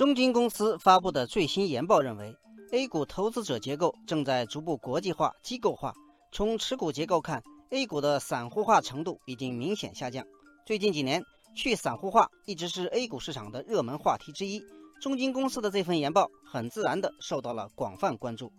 中金公司发布的最新研报认为，A 股投资者结构正在逐步国际化、机构化。从持股结构看，A 股的散户化程度已经明显下降。最近几年，去散户化一直是 A 股市场的热门话题之一。中金公司的这份研报很自然地受到了广泛关注。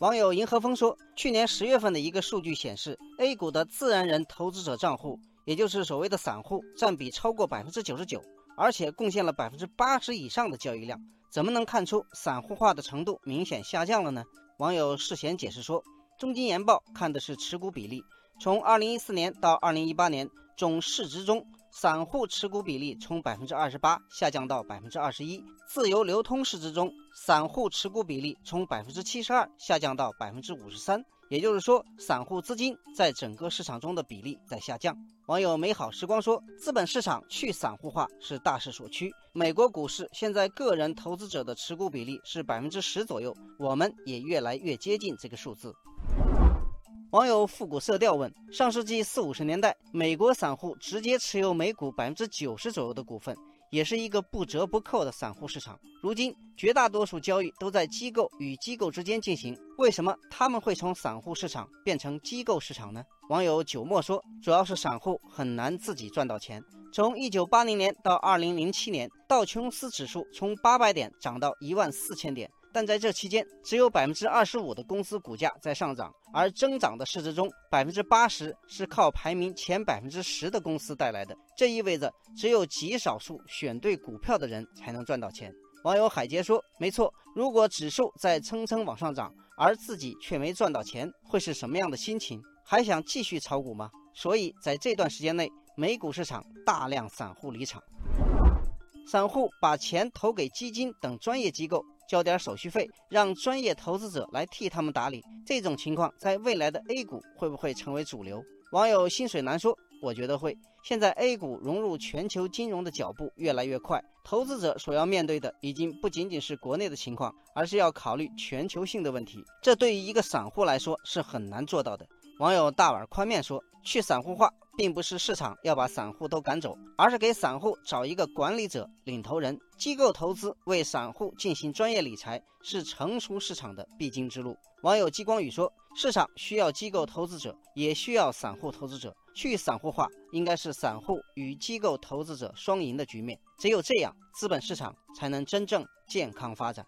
网友银河风说，去年十月份的一个数据显示，A 股的自然人投资者账户，也就是所谓的散户，占比超过百分之九十九。而且贡献了百分之八十以上的交易量，怎么能看出散户化的程度明显下降了呢？网友世贤解释说，中金研报看的是持股比例，从二零一四年到二零一八年，总市值中散户持股比例从百分之二十八下降到百分之二十一，自由流通市值中散户持股比例从百分之七十二下降到百分之五十三。也就是说，散户资金在整个市场中的比例在下降。网友美好时光说，资本市场去散户化是大势所趋。美国股市现在个人投资者的持股比例是百分之十左右，我们也越来越接近这个数字。网友复古色调问：上世纪四五十年代，美国散户直接持有美股百分之九十左右的股份。也是一个不折不扣的散户市场。如今，绝大多数交易都在机构与机构之间进行。为什么他们会从散户市场变成机构市场呢？网友九墨说，主要是散户很难自己赚到钱。从一九八零年到二零零七年，道琼斯指数从八百点涨到一万四千点。但在这期间，只有百分之二十五的公司股价在上涨，而增长的市值中，百分之八十是靠排名前百分之十的公司带来的。这意味着，只有极少数选对股票的人才能赚到钱。网友海杰说：“没错，如果指数在蹭蹭往上涨，而自己却没赚到钱，会是什么样的心情？还想继续炒股吗？”所以，在这段时间内，美股市场大量散户离场，散户把钱投给基金等专业机构。交点手续费，让专业投资者来替他们打理。这种情况在未来的 A 股会不会成为主流？网友心水难说，我觉得会。现在 A 股融入全球金融的脚步越来越快，投资者所要面对的已经不仅仅是国内的情况，而是要考虑全球性的问题。这对于一个散户来说是很难做到的。网友大碗宽面说，去散户化。并不是市场要把散户都赶走，而是给散户找一个管理者、领头人。机构投资为散户进行专业理财，是成熟市场的必经之路。网友激光宇说：“市场需要机构投资者，也需要散户投资者。去散户化，应该是散户与机构投资者双赢的局面。只有这样，资本市场才能真正健康发展。”